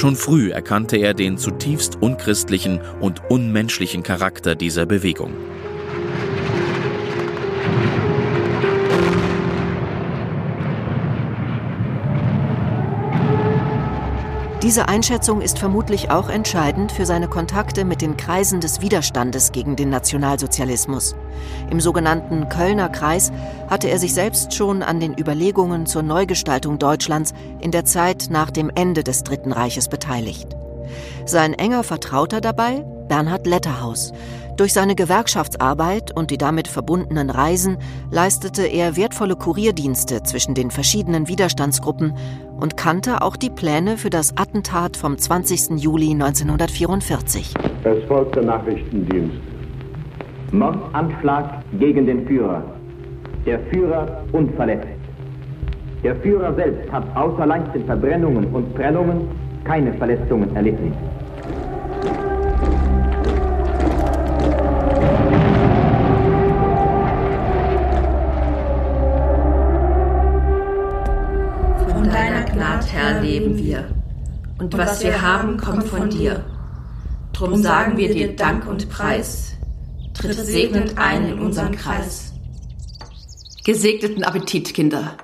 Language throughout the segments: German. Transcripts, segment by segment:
Schon früh erkannte er den zutiefst unchristlichen und unmenschlichen Charakter dieser Bewegung. Diese Einschätzung ist vermutlich auch entscheidend für seine Kontakte mit den Kreisen des Widerstandes gegen den Nationalsozialismus. Im sogenannten Kölner Kreis hatte er sich selbst schon an den Überlegungen zur Neugestaltung Deutschlands in der Zeit nach dem Ende des Dritten Reiches beteiligt. Sein enger Vertrauter dabei Bernhard Letterhaus, durch seine Gewerkschaftsarbeit und die damit verbundenen Reisen leistete er wertvolle Kurierdienste zwischen den verschiedenen Widerstandsgruppen und kannte auch die Pläne für das Attentat vom 20. Juli 1944. Es folgt der Nachrichtendienst. Mordanschlag gegen den Führer. Der Führer unverletzt. Der Führer selbst hat außer leichten Verbrennungen und Prellungen keine Verletzungen erlitten. Herr, leben wir. Und was wir haben, kommt von dir. Drum sagen wir dir Dank und Preis. Tritt segnend ein in unseren Kreis. Gesegneten Appetit, Kinder.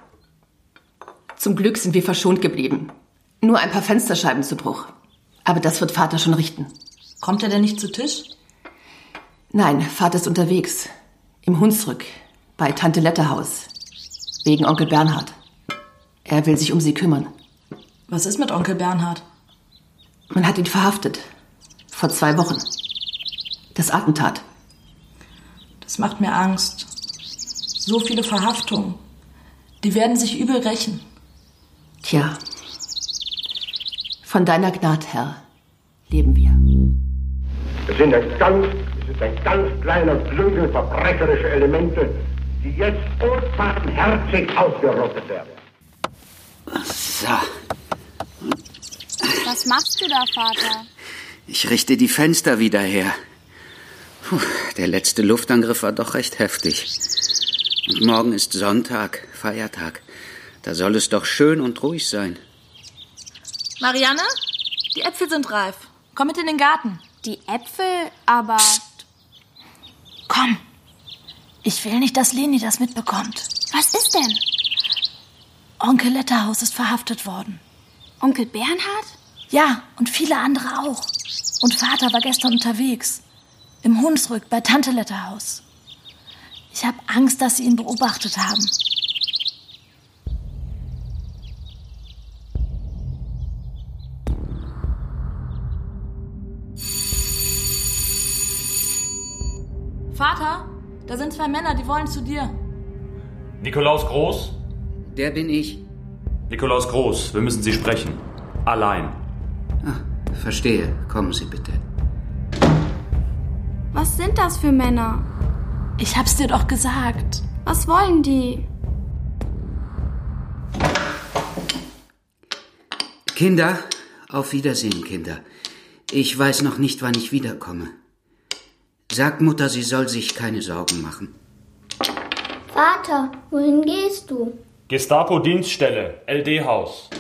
Zum Glück sind wir verschont geblieben. Nur ein paar Fensterscheiben zu Bruch. Aber das wird Vater schon richten. Kommt er denn nicht zu Tisch? Nein, Vater ist unterwegs. Im Hunsrück. Bei Tante Letterhaus. Wegen Onkel Bernhard. Er will sich um sie kümmern. Was ist mit Onkel Bernhard? Man hat ihn verhaftet. Vor zwei Wochen. Das Attentat. Das macht mir Angst. So viele Verhaftungen. Die werden sich übel rächen. Tja. Von deiner Gnade, Herr, leben wir. Es sind ein ganz, es ist ein ganz kleiner Klüngel verbrecherische Elemente, die jetzt unbarmherzig ausgerottet werden. So. Was machst du da, Vater? Ich richte die Fenster wieder her. Puh, der letzte Luftangriff war doch recht heftig. Und morgen ist Sonntag, Feiertag. Da soll es doch schön und ruhig sein. Marianne, die Äpfel sind reif. Komm mit in den Garten. Die Äpfel, aber. Psst. Komm. Ich will nicht, dass Leni das mitbekommt. Was ist denn? Onkel Letterhaus ist verhaftet worden. Onkel Bernhard? Ja, und viele andere auch. Und Vater war gestern unterwegs. Im Hunsrück bei Tante Letterhaus. Ich habe Angst, dass sie ihn beobachtet haben. Vater, da sind zwei Männer, die wollen zu dir. Nikolaus Groß? Der bin ich. Nikolaus Groß, wir müssen Sie sprechen. Allein. Ah, verstehe. Kommen Sie bitte. Was sind das für Männer? Ich hab's dir doch gesagt. Was wollen die? Kinder, auf Wiedersehen, Kinder. Ich weiß noch nicht, wann ich wiederkomme. Sag Mutter, sie soll sich keine Sorgen machen. Vater, wohin gehst du? Gestapo-Dienststelle, LD-Haus.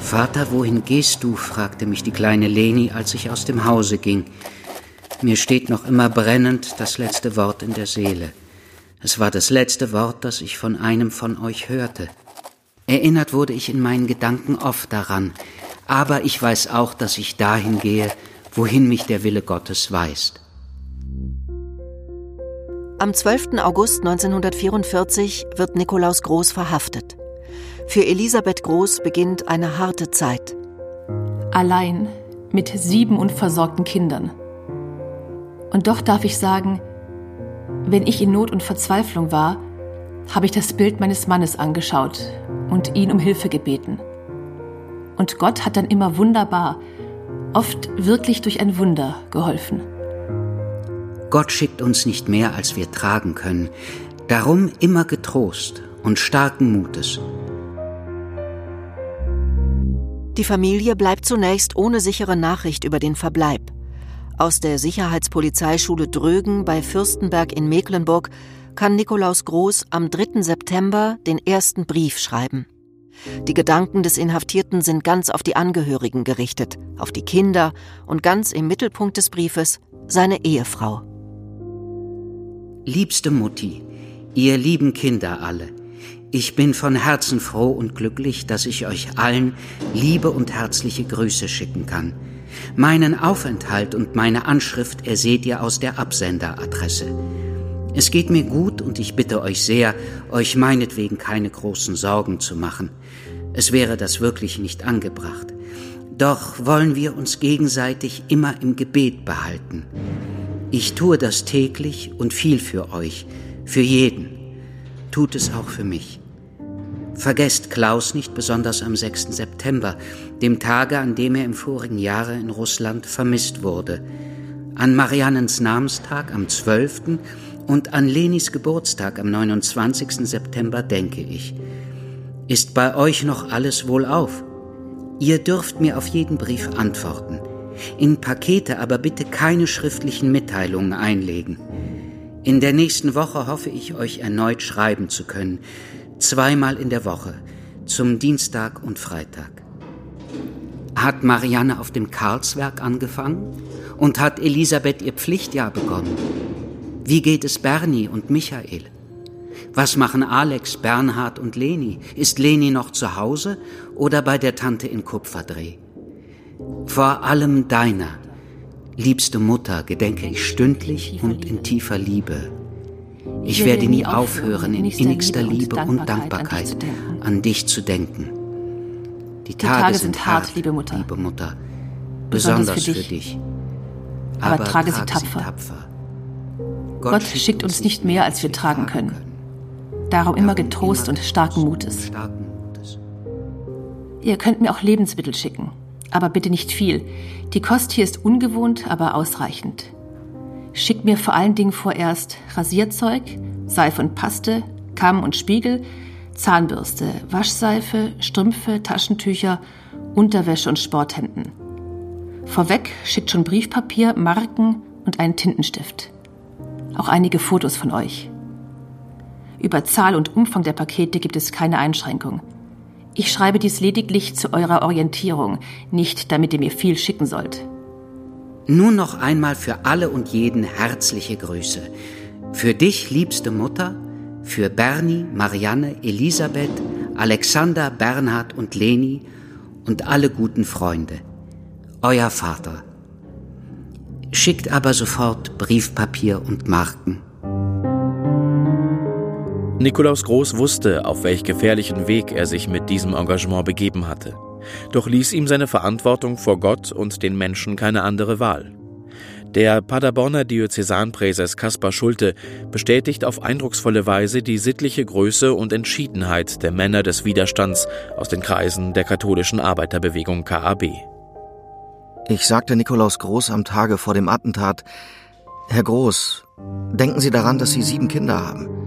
Vater, wohin gehst du? fragte mich die kleine Leni, als ich aus dem Hause ging. Mir steht noch immer brennend das letzte Wort in der Seele. Es war das letzte Wort, das ich von einem von euch hörte. Erinnert wurde ich in meinen Gedanken oft daran, Aber ich weiß auch, dass ich dahin gehe, wohin mich der Wille Gottes weist. Am 12. August 1944 wird Nikolaus Groß verhaftet. Für Elisabeth Groß beginnt eine harte Zeit. Allein mit sieben unversorgten Kindern. Und doch darf ich sagen, wenn ich in Not und Verzweiflung war, habe ich das Bild meines Mannes angeschaut und ihn um Hilfe gebeten. Und Gott hat dann immer wunderbar, oft wirklich durch ein Wunder geholfen. Gott schickt uns nicht mehr, als wir tragen können. Darum immer getrost und starken Mutes. Die Familie bleibt zunächst ohne sichere Nachricht über den Verbleib. Aus der Sicherheitspolizeischule Drögen bei Fürstenberg in Mecklenburg kann Nikolaus Groß am 3. September den ersten Brief schreiben. Die Gedanken des Inhaftierten sind ganz auf die Angehörigen gerichtet, auf die Kinder und ganz im Mittelpunkt des Briefes seine Ehefrau. Liebste Mutti, ihr lieben Kinder alle, ich bin von Herzen froh und glücklich, dass ich euch allen liebe und herzliche Grüße schicken kann. Meinen Aufenthalt und meine Anschrift erseht ihr aus der Absenderadresse. Es geht mir gut und ich bitte euch sehr, euch meinetwegen keine großen Sorgen zu machen. Es wäre das wirklich nicht angebracht. Doch wollen wir uns gegenseitig immer im Gebet behalten. Ich tue das täglich und viel für euch, für jeden. Tut es auch für mich. Vergesst Klaus nicht besonders am 6. September, dem Tage, an dem er im vorigen Jahre in Russland vermisst wurde. An Mariannens Namenstag am 12. und an Lenis Geburtstag am 29. September denke ich. Ist bei euch noch alles wohlauf? Ihr dürft mir auf jeden Brief antworten. In Pakete aber bitte keine schriftlichen Mitteilungen einlegen. In der nächsten Woche hoffe ich, euch erneut schreiben zu können zweimal in der Woche, zum Dienstag und Freitag. Hat Marianne auf dem Karlswerk angefangen und hat Elisabeth ihr Pflichtjahr begonnen? Wie geht es Bernie und Michael? Was machen Alex, Bernhard und Leni? Ist Leni noch zu Hause oder bei der Tante in Kupferdreh? Vor allem deiner, liebste Mutter, gedenke ich stündlich und in tiefer Liebe. Ich werde nie aufhören, in innigster Liebe und Dankbarkeit an dich zu denken. Die Tage sind hart, liebe Mutter, liebe Mutter besonders für dich. Aber trage sie tapfer. Gott schickt uns nicht mehr, als wir tragen können. Darum immer getrost und starken Mutes. Ihr könnt mir auch Lebensmittel schicken, aber bitte nicht viel. Die Kost hier ist ungewohnt, aber ausreichend. Schickt mir vor allen Dingen vorerst Rasierzeug, Seife und Paste, Kamm und Spiegel, Zahnbürste, Waschseife, Strümpfe, Taschentücher, Unterwäsche und Sporthemden. Vorweg schickt schon Briefpapier, Marken und einen Tintenstift. Auch einige Fotos von euch. Über Zahl und Umfang der Pakete gibt es keine Einschränkung. Ich schreibe dies lediglich zu eurer Orientierung, nicht damit ihr mir viel schicken sollt. Nun noch einmal für alle und jeden herzliche Grüße. Für dich, liebste Mutter, für Bernie, Marianne, Elisabeth, Alexander, Bernhard und Leni und alle guten Freunde. Euer Vater. Schickt aber sofort Briefpapier und Marken. Nikolaus Groß wusste, auf welch gefährlichen Weg er sich mit diesem Engagement begeben hatte doch ließ ihm seine Verantwortung vor Gott und den Menschen keine andere Wahl. Der Paderborner Diözesanpräses Kaspar Schulte bestätigt auf eindrucksvolle Weise die sittliche Größe und Entschiedenheit der Männer des Widerstands aus den Kreisen der katholischen Arbeiterbewegung KAB. Ich sagte Nikolaus Groß am Tage vor dem Attentat, Herr Groß, denken Sie daran, dass Sie sieben Kinder haben.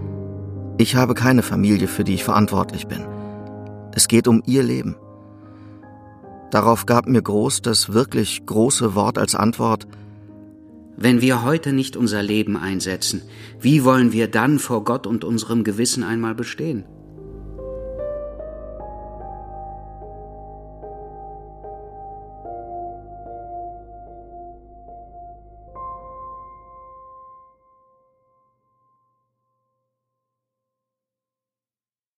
Ich habe keine Familie, für die ich verantwortlich bin. Es geht um Ihr Leben. Darauf gab mir Groß das wirklich große Wort als Antwort Wenn wir heute nicht unser Leben einsetzen, wie wollen wir dann vor Gott und unserem Gewissen einmal bestehen?